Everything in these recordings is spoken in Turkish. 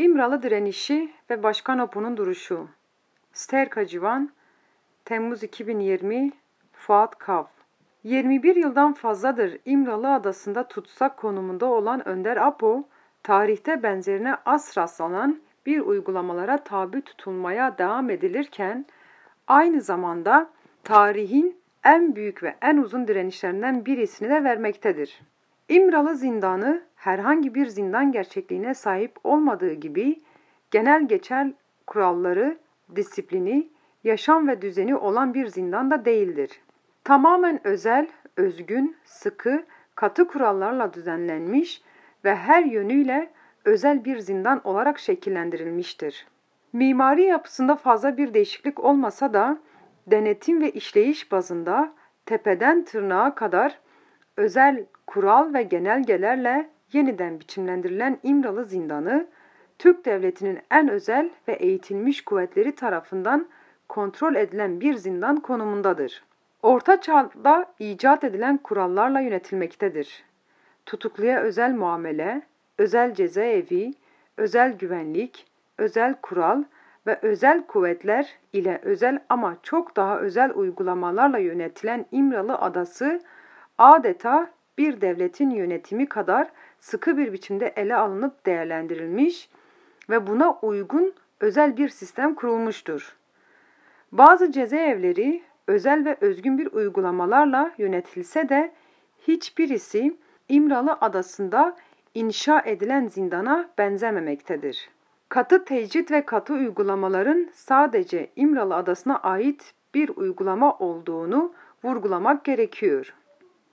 İmralı direnişi ve Başkan Apo'nun duruşu. Sterka Civan, Temmuz 2020, Fuat Kav. 21 yıldan fazladır İmralı Adası'nda tutsak konumunda olan Önder Apo, tarihte benzerine az rastlanan bir uygulamalara tabi tutulmaya devam edilirken, aynı zamanda tarihin en büyük ve en uzun direnişlerinden birisini de vermektedir. İmralı zindanı herhangi bir zindan gerçekliğine sahip olmadığı gibi genel geçer kuralları, disiplini, yaşam ve düzeni olan bir zindan da değildir. Tamamen özel, özgün, sıkı, katı kurallarla düzenlenmiş ve her yönüyle özel bir zindan olarak şekillendirilmiştir. Mimari yapısında fazla bir değişiklik olmasa da denetim ve işleyiş bazında tepeden tırnağa kadar özel kural ve genelgelerle yeniden biçimlendirilen İmralı zindanı, Türk Devleti'nin en özel ve eğitilmiş kuvvetleri tarafından kontrol edilen bir zindan konumundadır. Orta Çağ'da icat edilen kurallarla yönetilmektedir. Tutukluya özel muamele, özel cezaevi, özel güvenlik, özel kural ve özel kuvvetler ile özel ama çok daha özel uygulamalarla yönetilen İmralı Adası adeta bir devletin yönetimi kadar sıkı bir biçimde ele alınıp değerlendirilmiş ve buna uygun özel bir sistem kurulmuştur. Bazı cezaevleri özel ve özgün bir uygulamalarla yönetilse de hiçbirisi İmralı Adası'nda inşa edilen zindana benzememektedir. Katı tecrit ve katı uygulamaların sadece İmralı Adası'na ait bir uygulama olduğunu vurgulamak gerekiyor.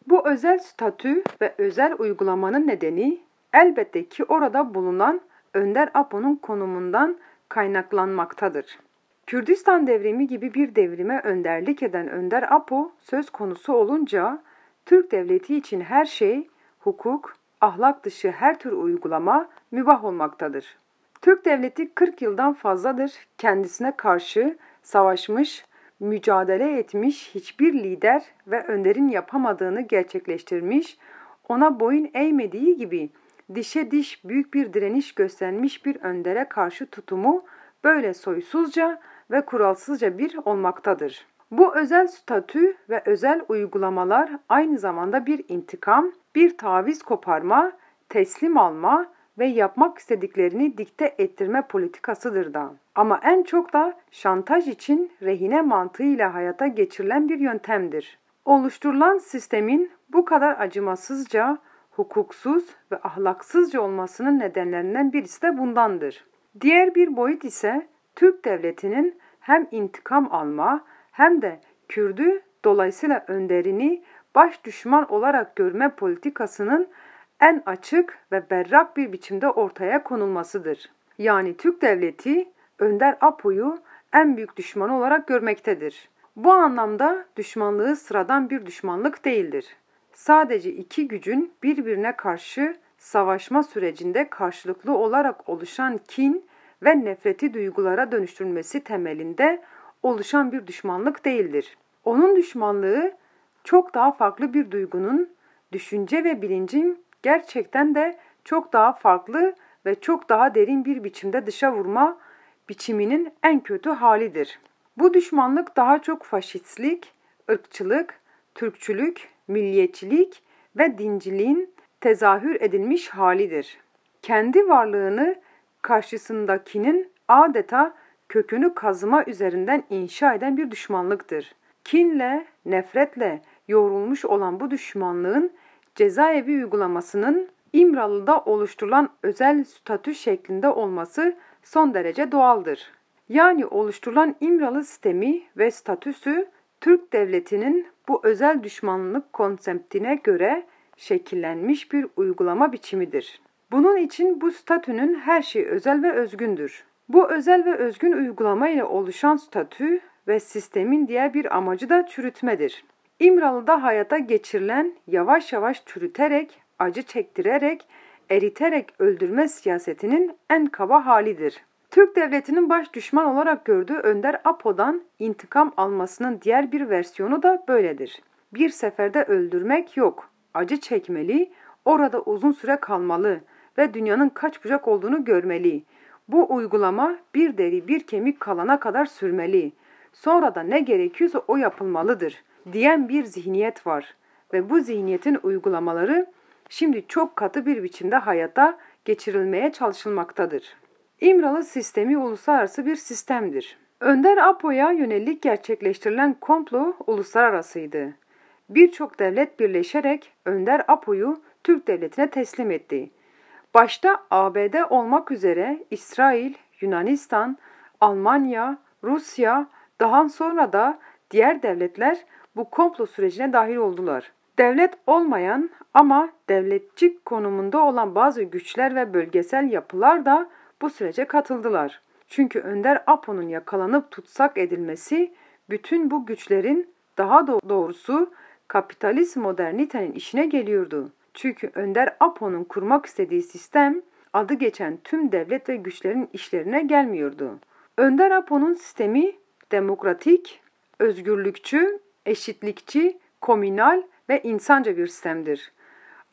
Bu özel statü ve özel uygulamanın nedeni elbette ki orada bulunan Önder Apo'nun konumundan kaynaklanmaktadır. Kürdistan devrimi gibi bir devrime önderlik eden Önder Apo söz konusu olunca Türk devleti için her şey, hukuk, ahlak dışı her tür uygulama mübah olmaktadır. Türk devleti 40 yıldan fazladır kendisine karşı savaşmış, mücadele etmiş hiçbir lider ve önderin yapamadığını gerçekleştirmiş, ona boyun eğmediği gibi dişe diş büyük bir direniş göstermiş bir öndere karşı tutumu böyle soysuzca ve kuralsızca bir olmaktadır. Bu özel statü ve özel uygulamalar aynı zamanda bir intikam, bir taviz koparma, teslim alma ve yapmak istediklerini dikte ettirme politikasıdır da. Ama en çok da şantaj için rehine mantığıyla hayata geçirilen bir yöntemdir. Oluşturulan sistemin bu kadar acımasızca, hukuksuz ve ahlaksızca olmasının nedenlerinden birisi de bundandır. Diğer bir boyut ise Türk devletinin hem intikam alma hem de Kürdü dolayısıyla önderini baş düşman olarak görme politikasının en açık ve berrak bir biçimde ortaya konulmasıdır. Yani Türk devleti Önder Apo'yu en büyük düşman olarak görmektedir. Bu anlamda düşmanlığı sıradan bir düşmanlık değildir. Sadece iki gücün birbirine karşı savaşma sürecinde karşılıklı olarak oluşan kin ve nefreti duygulara dönüştürülmesi temelinde oluşan bir düşmanlık değildir. Onun düşmanlığı çok daha farklı bir duygunun, düşünce ve bilincin gerçekten de çok daha farklı ve çok daha derin bir biçimde dışa vurma biçiminin en kötü halidir. Bu düşmanlık daha çok faşistlik, ırkçılık, Türkçülük, milliyetçilik ve dinciliğin tezahür edilmiş halidir. Kendi varlığını karşısındakinin adeta kökünü kazıma üzerinden inşa eden bir düşmanlıktır. Kinle, nefretle yoğrulmuş olan bu düşmanlığın cezaevi uygulamasının İmralı'da oluşturulan özel statü şeklinde olması son derece doğaldır. Yani oluşturulan İmralı sistemi ve statüsü Türk devletinin bu özel düşmanlık konseptine göre şekillenmiş bir uygulama biçimidir. Bunun için bu statünün her şeyi özel ve özgündür. Bu özel ve özgün uygulama ile oluşan statü ve sistemin diğer bir amacı da çürütmedir. İmralı'da hayata geçirilen yavaş yavaş çürüterek, acı çektirerek, eriterek öldürme siyasetinin en kaba halidir. Türk devletinin baş düşman olarak gördüğü Önder Apo'dan intikam almasının diğer bir versiyonu da böyledir. Bir seferde öldürmek yok. Acı çekmeli, orada uzun süre kalmalı ve dünyanın kaç bucak olduğunu görmeli. Bu uygulama bir deri bir kemik kalana kadar sürmeli. Sonra da ne gerekiyorsa o yapılmalıdır diyen bir zihniyet var. Ve bu zihniyetin uygulamaları şimdi çok katı bir biçimde hayata geçirilmeye çalışılmaktadır. İmralı sistemi uluslararası bir sistemdir. Önder Apo'ya yönelik gerçekleştirilen komplo uluslararasıydı. Birçok devlet birleşerek Önder Apo'yu Türk devletine teslim etti. Başta ABD olmak üzere İsrail, Yunanistan, Almanya, Rusya, daha sonra da diğer devletler bu komplo sürecine dahil oldular. Devlet olmayan ama devletçik konumunda olan bazı güçler ve bölgesel yapılar da bu sürece katıldılar. Çünkü Önder Apo'nun yakalanıp tutsak edilmesi bütün bu güçlerin daha doğrusu kapitalist modernitenin işine geliyordu. Çünkü Önder Apo'nun kurmak istediği sistem adı geçen tüm devlet ve güçlerin işlerine gelmiyordu. Önder Apo'nun sistemi demokratik, özgürlükçü, eşitlikçi, komünal ve insanca bir sistemdir.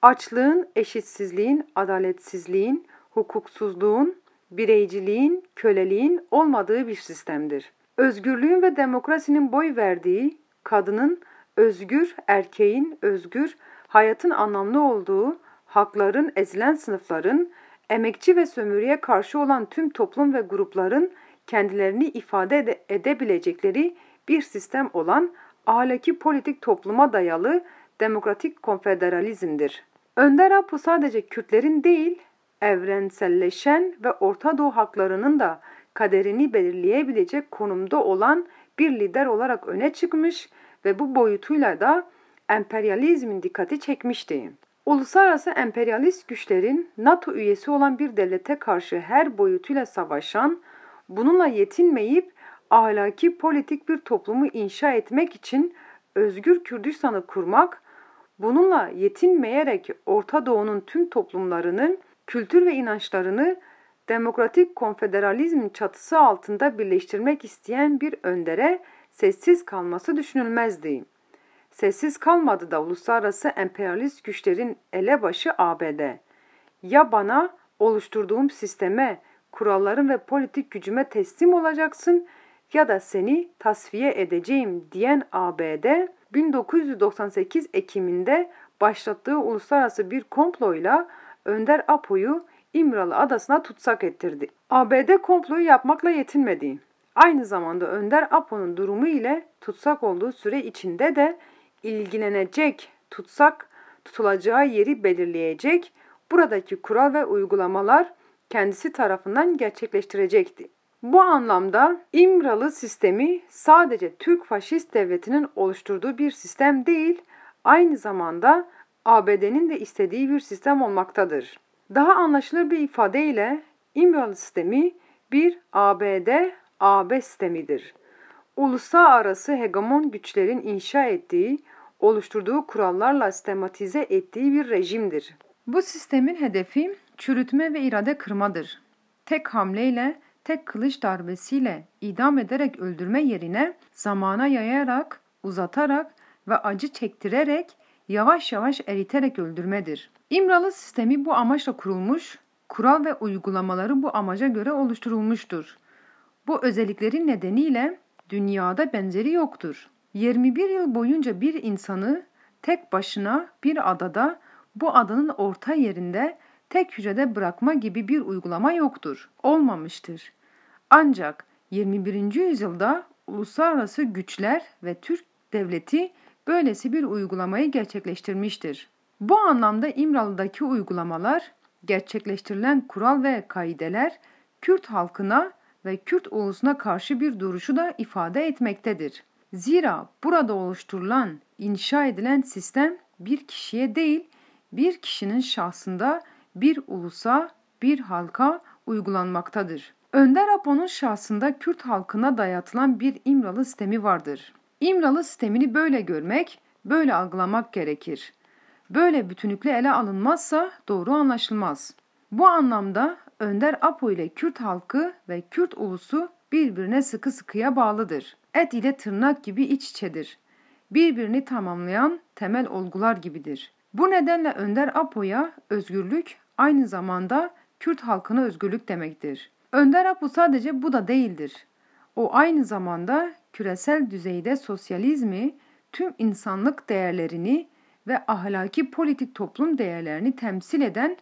Açlığın, eşitsizliğin, adaletsizliğin, hukuksuzluğun, bireyciliğin, köleliğin olmadığı bir sistemdir. Özgürlüğün ve demokrasinin boy verdiği, kadının özgür, erkeğin özgür, hayatın anlamlı olduğu, hakların, ezilen sınıfların, emekçi ve sömürüye karşı olan tüm toplum ve grupların kendilerini ifade ede edebilecekleri bir sistem olan ahlaki politik topluma dayalı demokratik konfederalizmdir. Önder Apo sadece Kürtlerin değil, evrenselleşen ve Orta Doğu haklarının da kaderini belirleyebilecek konumda olan bir lider olarak öne çıkmış ve bu boyutuyla da emperyalizmin dikkati çekmişti. Uluslararası emperyalist güçlerin NATO üyesi olan bir devlete karşı her boyutuyla savaşan, bununla yetinmeyip ahlaki politik bir toplumu inşa etmek için özgür Kürdistan'ı kurmak, bununla yetinmeyerek Orta Doğu'nun tüm toplumlarının kültür ve inançlarını demokratik konfederalizmin çatısı altında birleştirmek isteyen bir öndere sessiz kalması düşünülmezdi. Sessiz kalmadı da uluslararası emperyalist güçlerin elebaşı ABD. Ya bana oluşturduğum sisteme, kurallarım ve politik gücüme teslim olacaksın ya da seni tasfiye edeceğim diyen ABD 1998 Ekim'inde başlattığı uluslararası bir komployla Önder Apo'yu İmralı adasına tutsak ettirdi. ABD komployu yapmakla yetinmedi. Aynı zamanda Önder Apo'nun durumu ile tutsak olduğu süre içinde de ilgilenecek, tutsak tutulacağı yeri belirleyecek, buradaki kural ve uygulamalar kendisi tarafından gerçekleştirecekti. Bu anlamda İmralı sistemi sadece Türk faşist devletinin oluşturduğu bir sistem değil, aynı zamanda ABD'nin de istediği bir sistem olmaktadır. Daha anlaşılır bir ifadeyle İmralı sistemi bir ABD-AB sistemidir. Uluslararası hegemon güçlerin inşa ettiği, oluşturduğu kurallarla sistematize ettiği bir rejimdir. Bu sistemin hedefi çürütme ve irade kırmadır. Tek hamleyle, tek kılıç darbesiyle idam ederek öldürme yerine zamana yayarak, uzatarak ve acı çektirerek yavaş yavaş eriterek öldürmedir. İmralı sistemi bu amaçla kurulmuş, kural ve uygulamaları bu amaca göre oluşturulmuştur. Bu özelliklerin nedeniyle dünyada benzeri yoktur. 21 yıl boyunca bir insanı tek başına bir adada, bu adanın orta yerinde tek hücrede bırakma gibi bir uygulama yoktur. Olmamıştır. Ancak 21. yüzyılda uluslararası güçler ve Türk devleti böylesi bir uygulamayı gerçekleştirmiştir. Bu anlamda İmralı'daki uygulamalar, gerçekleştirilen kural ve kaideler Kürt halkına ve Kürt ulusuna karşı bir duruşu da ifade etmektedir. Zira burada oluşturulan, inşa edilen sistem bir kişiye değil, bir kişinin şahsında bir ulusa, bir halka uygulanmaktadır. Önder Apo'nun şahsında Kürt halkına dayatılan bir İmralı sistemi vardır. İmralı sistemini böyle görmek, böyle algılamak gerekir. Böyle bütünlükle ele alınmazsa doğru anlaşılmaz. Bu anlamda Önder Apo ile Kürt halkı ve Kürt ulusu birbirine sıkı sıkıya bağlıdır. Et ile tırnak gibi iç içedir. Birbirini tamamlayan temel olgular gibidir. Bu nedenle Önder Apo'ya özgürlük aynı zamanda Kürt halkına özgürlük demektir. Önder Apo sadece bu da değildir. O aynı zamanda küresel düzeyde sosyalizmi, tüm insanlık değerlerini ve ahlaki politik toplum değerlerini temsil eden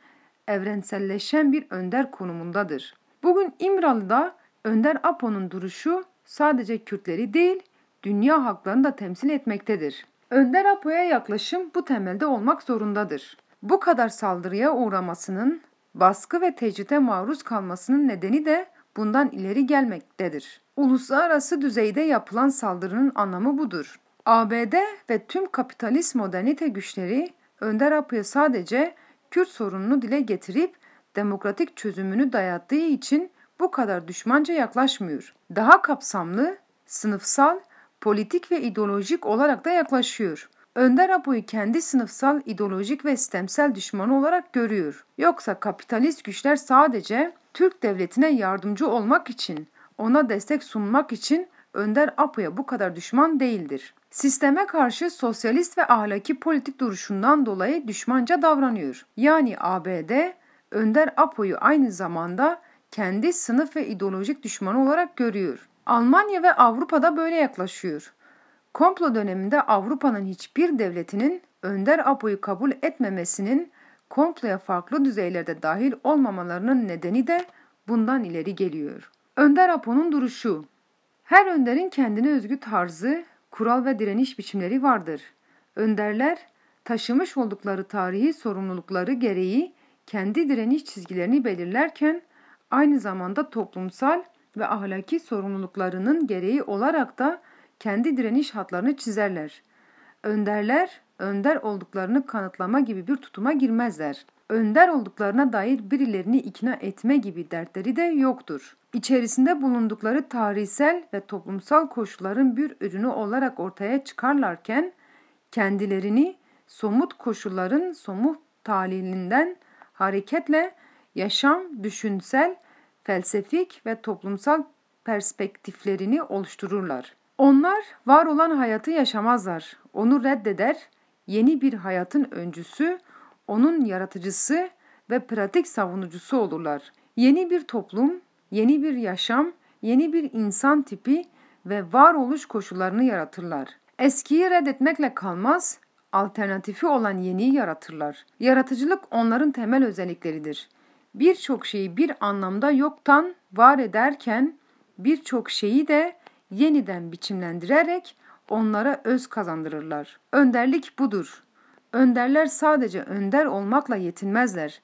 evrenselleşen bir önder konumundadır. Bugün İmralı'da Önder Apo'nun duruşu sadece Kürtleri değil, dünya halklarını da temsil etmektedir. Önder Apo'ya yaklaşım bu temelde olmak zorundadır. Bu kadar saldırıya uğramasının, baskı ve tecride maruz kalmasının nedeni de bundan ileri gelmektedir. Uluslararası düzeyde yapılan saldırının anlamı budur. ABD ve tüm kapitalist modernite güçleri Önder Apo'ya sadece Kürt sorununu dile getirip demokratik çözümünü dayattığı için bu kadar düşmanca yaklaşmıyor. Daha kapsamlı, sınıfsal, politik ve ideolojik olarak da yaklaşıyor. Önder Apo'yu kendi sınıfsal, ideolojik ve sistemsel düşmanı olarak görüyor. Yoksa kapitalist güçler sadece Türk devletine yardımcı olmak için, ona destek sunmak için Önder Apo'ya bu kadar düşman değildir. Sisteme karşı sosyalist ve ahlaki politik duruşundan dolayı düşmanca davranıyor. Yani ABD, Önder Apo'yu aynı zamanda kendi sınıf ve ideolojik düşmanı olarak görüyor. Almanya ve Avrupa'da böyle yaklaşıyor. Komplo döneminde Avrupa'nın hiçbir devletinin Önder Apo'yu kabul etmemesinin komploya farklı düzeylerde dahil olmamalarının nedeni de bundan ileri geliyor. Önder Apo'nun duruşu Her önderin kendine özgü tarzı, kural ve direniş biçimleri vardır. Önderler taşımış oldukları tarihi sorumlulukları gereği kendi direniş çizgilerini belirlerken aynı zamanda toplumsal ve ahlaki sorumluluklarının gereği olarak da kendi direniş hatlarını çizerler. Önderler, önder olduklarını kanıtlama gibi bir tutuma girmezler. Önder olduklarına dair birilerini ikna etme gibi dertleri de yoktur. İçerisinde bulundukları tarihsel ve toplumsal koşulların bir ürünü olarak ortaya çıkarlarken kendilerini somut koşulların somut talilinden hareketle yaşam, düşünsel, felsefik ve toplumsal perspektiflerini oluştururlar. Onlar var olan hayatı yaşamazlar. Onu reddeder, yeni bir hayatın öncüsü, onun yaratıcısı ve pratik savunucusu olurlar. Yeni bir toplum, yeni bir yaşam, yeni bir insan tipi ve varoluş koşullarını yaratırlar. Eskiyi reddetmekle kalmaz, alternatifi olan yeniyi yaratırlar. Yaratıcılık onların temel özellikleridir. Birçok şeyi bir anlamda yoktan var ederken birçok şeyi de yeniden biçimlendirerek onlara öz kazandırırlar. Önderlik budur. Önderler sadece önder olmakla yetinmezler.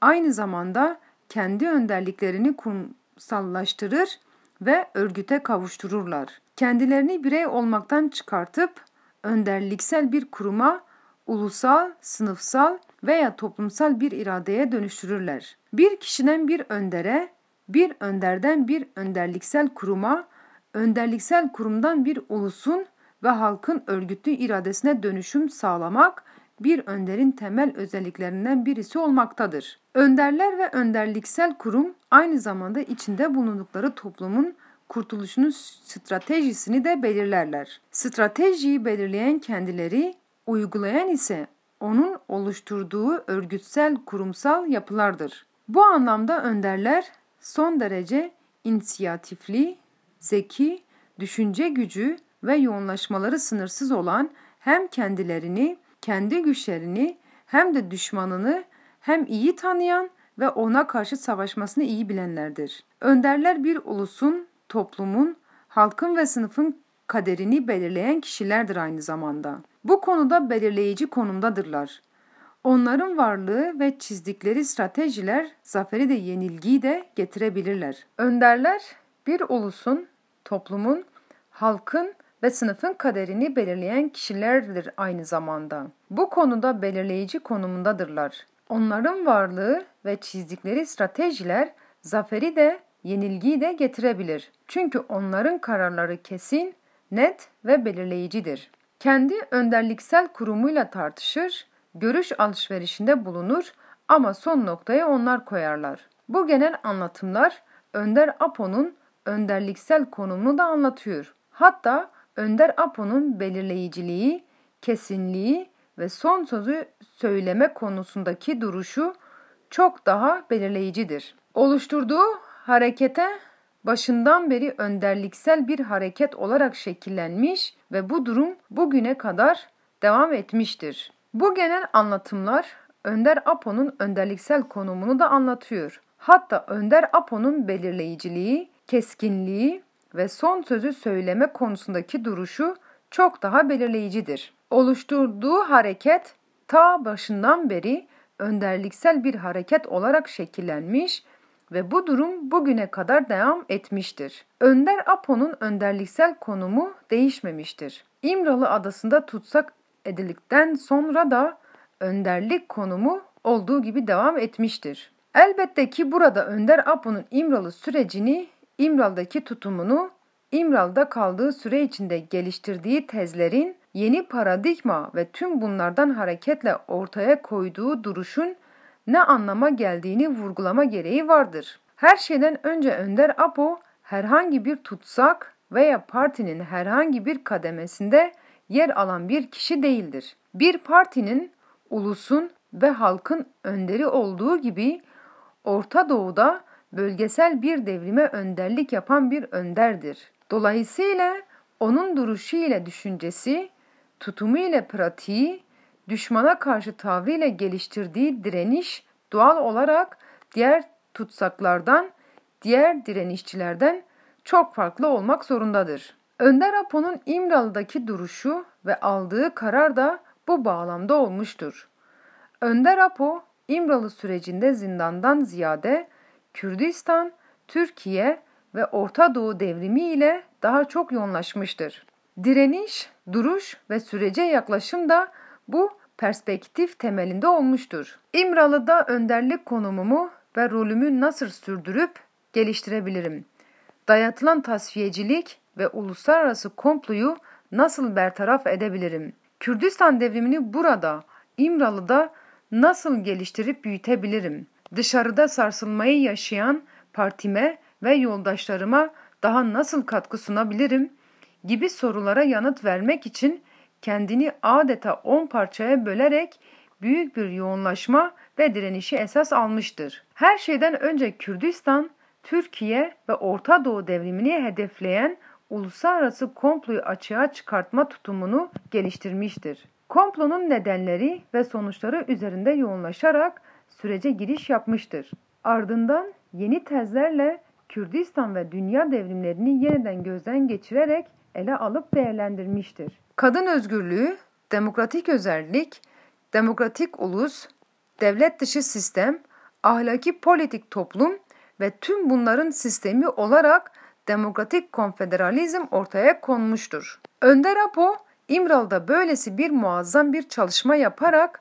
Aynı zamanda kendi önderliklerini kurumsallaştırır ve örgüte kavuştururlar. Kendilerini birey olmaktan çıkartıp önderliksel bir kuruma, ulusal, sınıfsal veya toplumsal bir iradeye dönüştürürler. Bir kişiden bir öndere, bir önderden bir önderliksel kuruma, önderliksel kurumdan bir ulusun ve halkın örgütlü iradesine dönüşüm sağlamak bir önderin temel özelliklerinden birisi olmaktadır. Önderler ve önderliksel kurum aynı zamanda içinde bulundukları toplumun kurtuluşunun stratejisini de belirlerler. Stratejiyi belirleyen kendileri, uygulayan ise onun oluşturduğu örgütsel kurumsal yapılardır. Bu anlamda önderler son derece inisiyatifli, zeki, düşünce gücü ve yoğunlaşmaları sınırsız olan hem kendilerini, kendi güçlerini hem de düşmanını hem iyi tanıyan ve ona karşı savaşmasını iyi bilenlerdir. Önderler bir ulusun, toplumun, halkın ve sınıfın kaderini belirleyen kişilerdir aynı zamanda. Bu konuda belirleyici konumdadırlar. Onların varlığı ve çizdikleri stratejiler zaferi de yenilgiyi de getirebilirler. Önderler bir ulusun, toplumun, halkın ve sınıfın kaderini belirleyen kişilerdir aynı zamanda. Bu konuda belirleyici konumundadırlar. Onların varlığı ve çizdikleri stratejiler zaferi de yenilgiyi de getirebilir. Çünkü onların kararları kesin, net ve belirleyicidir. Kendi önderliksel kurumuyla tartışır, görüş alışverişinde bulunur ama son noktaya onlar koyarlar. Bu genel anlatımlar Önder Apo'nun önderliksel konumunu da anlatıyor. Hatta Önder Apo'nun belirleyiciliği, kesinliği ve son sözü söyleme konusundaki duruşu çok daha belirleyicidir. Oluşturduğu harekete başından beri önderliksel bir hareket olarak şekillenmiş ve bu durum bugüne kadar devam etmiştir. Bu genel anlatımlar Önder Apo'nun önderliksel konumunu da anlatıyor. Hatta Önder Apo'nun belirleyiciliği, keskinliği ve son sözü söyleme konusundaki duruşu çok daha belirleyicidir. Oluşturduğu hareket ta başından beri önderliksel bir hareket olarak şekillenmiş ve bu durum bugüne kadar devam etmiştir. Önder Apo'nun önderliksel konumu değişmemiştir. İmralı adasında tutsak edildikten sonra da önderlik konumu olduğu gibi devam etmiştir. Elbette ki burada Önder Apo'nun İmralı sürecini, İmral'daki tutumunu, İmral'da kaldığı süre içinde geliştirdiği tezlerin yeni paradigma ve tüm bunlardan hareketle ortaya koyduğu duruşun ne anlama geldiğini vurgulama gereği vardır. Her şeyden önce Önder Apo herhangi bir tutsak veya partinin herhangi bir kademesinde yer alan bir kişi değildir. Bir partinin, ulusun ve halkın önderi olduğu gibi Orta Doğu'da bölgesel bir devrime önderlik yapan bir önderdir. Dolayısıyla onun duruşu ile düşüncesi, tutumu ile pratiği, düşmana karşı tavrı ile geliştirdiği direniş doğal olarak diğer tutsaklardan, diğer direnişçilerden çok farklı olmak zorundadır. Önder Apo'nun İmralı'daki duruşu ve aldığı karar da bu bağlamda olmuştur. Önder Apo, İmralı sürecinde zindandan ziyade Kürdistan, Türkiye ve Orta Doğu devrimi ile daha çok yoğunlaşmıştır. Direniş, duruş ve sürece yaklaşım da bu perspektif temelinde olmuştur. İmralı'da önderlik konumumu ve rolümü nasıl sürdürüp geliştirebilirim? Dayatılan tasfiyecilik ve uluslararası komployu nasıl bertaraf edebilirim? Kürdistan devrimini burada, İmralı'da nasıl geliştirip büyütebilirim? Dışarıda sarsılmayı yaşayan partime ve yoldaşlarıma daha nasıl katkı sunabilirim? gibi sorulara yanıt vermek için kendini adeta on parçaya bölerek büyük bir yoğunlaşma ve direnişi esas almıştır. Her şeyden önce Kürdistan, Türkiye ve Orta Doğu devrimini hedefleyen uluslararası komployu açığa çıkartma tutumunu geliştirmiştir. Komplonun nedenleri ve sonuçları üzerinde yoğunlaşarak sürece giriş yapmıştır. Ardından yeni tezlerle Kürdistan ve dünya devrimlerini yeniden gözden geçirerek ele alıp değerlendirmiştir. Kadın özgürlüğü, demokratik özellik, demokratik ulus, devlet dışı sistem, ahlaki politik toplum ve tüm bunların sistemi olarak demokratik konfederalizm ortaya konmuştur. Önder Apo, İmral'da böylesi bir muazzam bir çalışma yaparak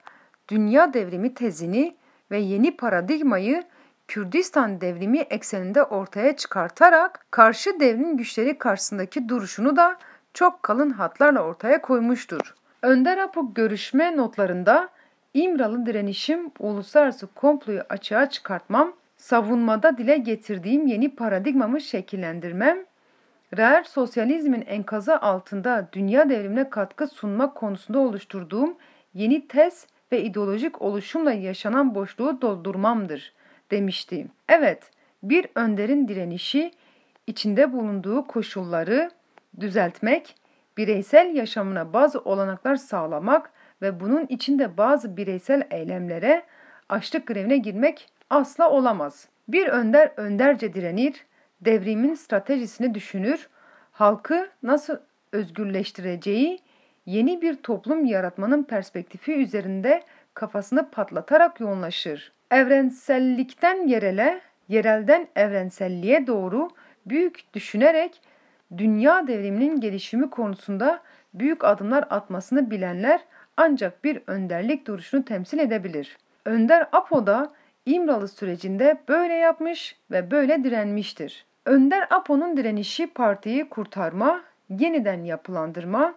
dünya devrimi tezini ve yeni paradigmayı Kürdistan devrimi ekseninde ortaya çıkartarak karşı devrim güçleri karşısındaki duruşunu da çok kalın hatlarla ortaya koymuştur. Önder Apo görüşme notlarında İmralı direnişim uluslararası komployu açığa çıkartmam, savunmada dile getirdiğim yeni paradigmamı şekillendirmem, reel sosyalizmin enkazı altında dünya devrimine katkı sunmak konusunda oluşturduğum yeni tez ve ideolojik oluşumla yaşanan boşluğu doldurmamdır demişti. Evet, bir önderin direnişi içinde bulunduğu koşulları düzeltmek, bireysel yaşamına bazı olanaklar sağlamak ve bunun içinde bazı bireysel eylemlere açlık grevine girmek asla olamaz. Bir önder önderce direnir, devrimin stratejisini düşünür, halkı nasıl özgürleştireceği, yeni bir toplum yaratmanın perspektifi üzerinde kafasını patlatarak yoğunlaşır. Evrensellikten yerele, yerelden evrenselliğe doğru büyük düşünerek dünya devriminin gelişimi konusunda büyük adımlar atmasını bilenler ancak bir önderlik duruşunu temsil edebilir. Önder Apo da İmralı sürecinde böyle yapmış ve böyle direnmiştir. Önder Apo'nun direnişi partiyi kurtarma, yeniden yapılandırma,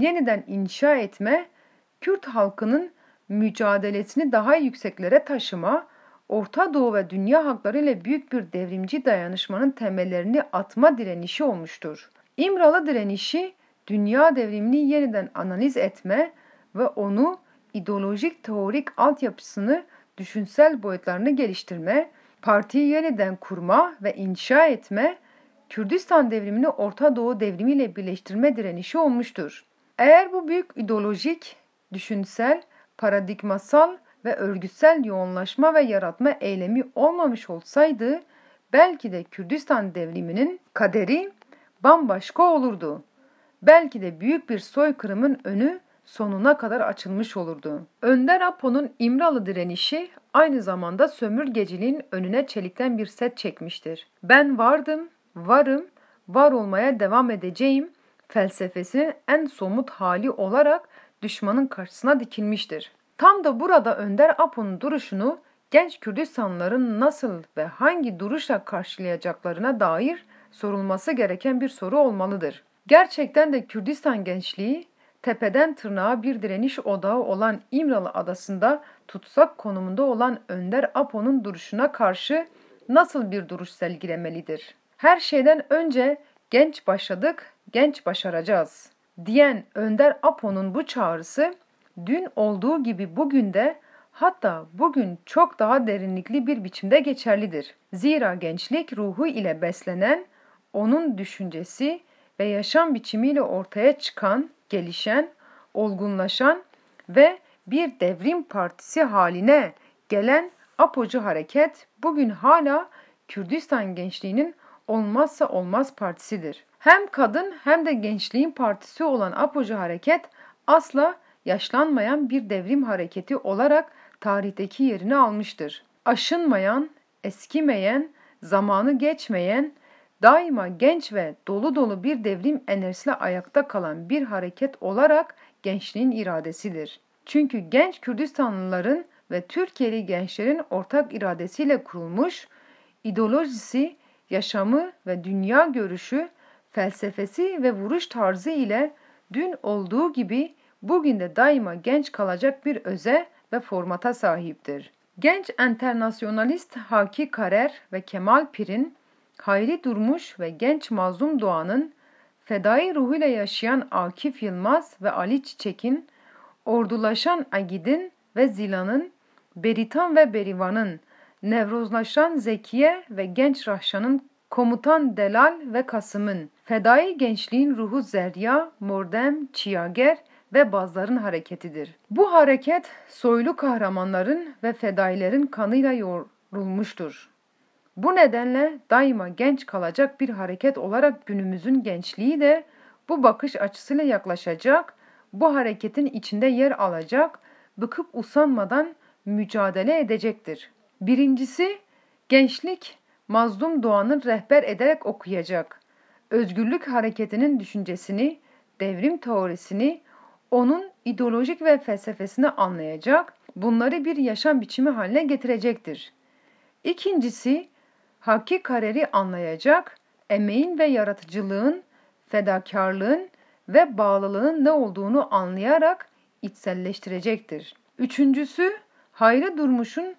yeniden inşa etme, Kürt halkının mücadelesini daha yükseklere taşıma, Orta Doğu ve dünya halkları ile büyük bir devrimci dayanışmanın temellerini atma direnişi olmuştur. İmralı direnişi dünya devrimini yeniden analiz etme ve onu ideolojik teorik altyapısını düşünsel boyutlarını geliştirme, Partiyi yeniden kurma ve inşa etme, Kürdistan devrimini Orta Doğu devrimiyle birleştirme direnişi olmuştur. Eğer bu büyük ideolojik, düşünsel, paradigmasal ve örgütsel yoğunlaşma ve yaratma eylemi olmamış olsaydı belki de Kürdistan devriminin kaderi bambaşka olurdu. Belki de büyük bir soykırımın önü sonuna kadar açılmış olurdu. Önder Apo'nun İmralı direnişi aynı zamanda sömürgeciliğin önüne çelikten bir set çekmiştir. Ben vardım, varım, var olmaya devam edeceğim felsefesi en somut hali olarak düşmanın karşısına dikilmiştir. Tam da burada Önder Apo'nun duruşunu genç Kürdistanlıların nasıl ve hangi duruşla karşılayacaklarına dair sorulması gereken bir soru olmalıdır. Gerçekten de Kürdistan gençliği tepeden tırnağa bir direniş odağı olan İmralı adasında tutsak konumunda olan Önder Apo'nun duruşuna karşı nasıl bir duruş sergilemelidir? Her şeyden önce genç başladık, genç başaracağız diyen Önder Apo'nun bu çağrısı dün olduğu gibi bugün de hatta bugün çok daha derinlikli bir biçimde geçerlidir. Zira gençlik ruhu ile beslenen, onun düşüncesi ve yaşam biçimiyle ortaya çıkan, gelişen, olgunlaşan ve bir devrim partisi haline gelen Apocu hareket bugün hala Kürdistan gençliğinin olmazsa olmaz partisidir. Hem kadın hem de gençliğin partisi olan Apocu hareket asla yaşlanmayan bir devrim hareketi olarak tarihteki yerini almıştır. Aşınmayan, eskimeyen, zamanı geçmeyen, daima genç ve dolu dolu bir devrim enerjisiyle ayakta kalan bir hareket olarak gençliğin iradesidir. Çünkü genç Kürdistanlıların ve Türkiye'li gençlerin ortak iradesiyle kurulmuş, ideolojisi, yaşamı ve dünya görüşü, felsefesi ve vuruş tarzı ile dün olduğu gibi bugün de daima genç kalacak bir öze ve formata sahiptir. Genç enternasyonalist Haki Karer ve Kemal Pir'in, Hayri Durmuş ve genç Mazlum Doğan'ın, fedai ruhuyla yaşayan Akif Yılmaz ve Ali Çiçek'in, ordulaşan Agid'in ve Zila'nın, Beritan ve Berivan'ın, Nevrozlaşan Zekiye ve genç Rahşan'ın, komutan Delal ve Kasım'ın, fedai gençliğin ruhu Zerya, Mordem, Çiyager ve bazların hareketidir. Bu hareket soylu kahramanların ve fedailerin kanıyla yoğrulmuştur. Bu nedenle daima genç kalacak bir hareket olarak günümüzün gençliği de bu bakış açısıyla yaklaşacak, bu hareketin içinde yer alacak, bıkıp usanmadan mücadele edecektir. Birincisi, gençlik mazlum doğanın rehber ederek okuyacak. Özgürlük hareketinin düşüncesini, devrim teorisini, onun ideolojik ve felsefesini anlayacak, bunları bir yaşam biçimi haline getirecektir. İkincisi, hakki kareri anlayacak, emeğin ve yaratıcılığın, fedakarlığın ve bağlılığın ne olduğunu anlayarak içselleştirecektir. Üçüncüsü, Hayri Durmuş'un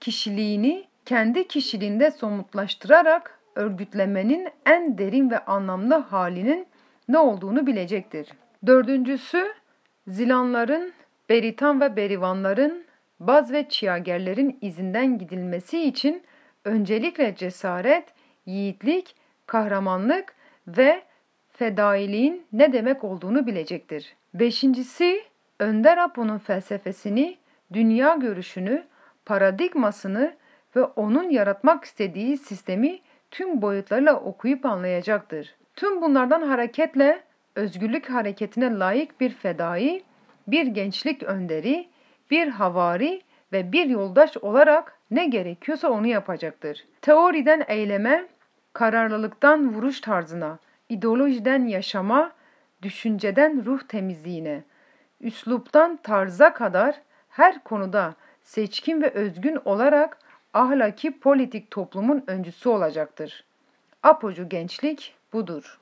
kişiliğini kendi kişiliğinde somutlaştırarak örgütlemenin en derin ve anlamlı halinin ne olduğunu bilecektir. Dördüncüsü, Zilanların, Beritan ve Berivanların, Baz ve Çiyagerlerin izinden gidilmesi için öncelikle cesaret, yiğitlik, kahramanlık ve fedailiğin ne demek olduğunu bilecektir. Beşincisi, Önder Apo'nun felsefesini, dünya görüşünü, paradigmasını ve onun yaratmak istediği sistemi tüm boyutlarıyla okuyup anlayacaktır. Tüm bunlardan hareketle özgürlük hareketine layık bir fedai, bir gençlik önderi, bir havari ve bir yoldaş olarak ne gerekiyorsa onu yapacaktır. Teoriden eyleme, kararlılıktan vuruş tarzına, ideolojiden yaşama, düşünceden ruh temizliğine, üsluptan tarza kadar her konuda seçkin ve özgün olarak ahlaki politik toplumun öncüsü olacaktır. Apocu gençlik budur.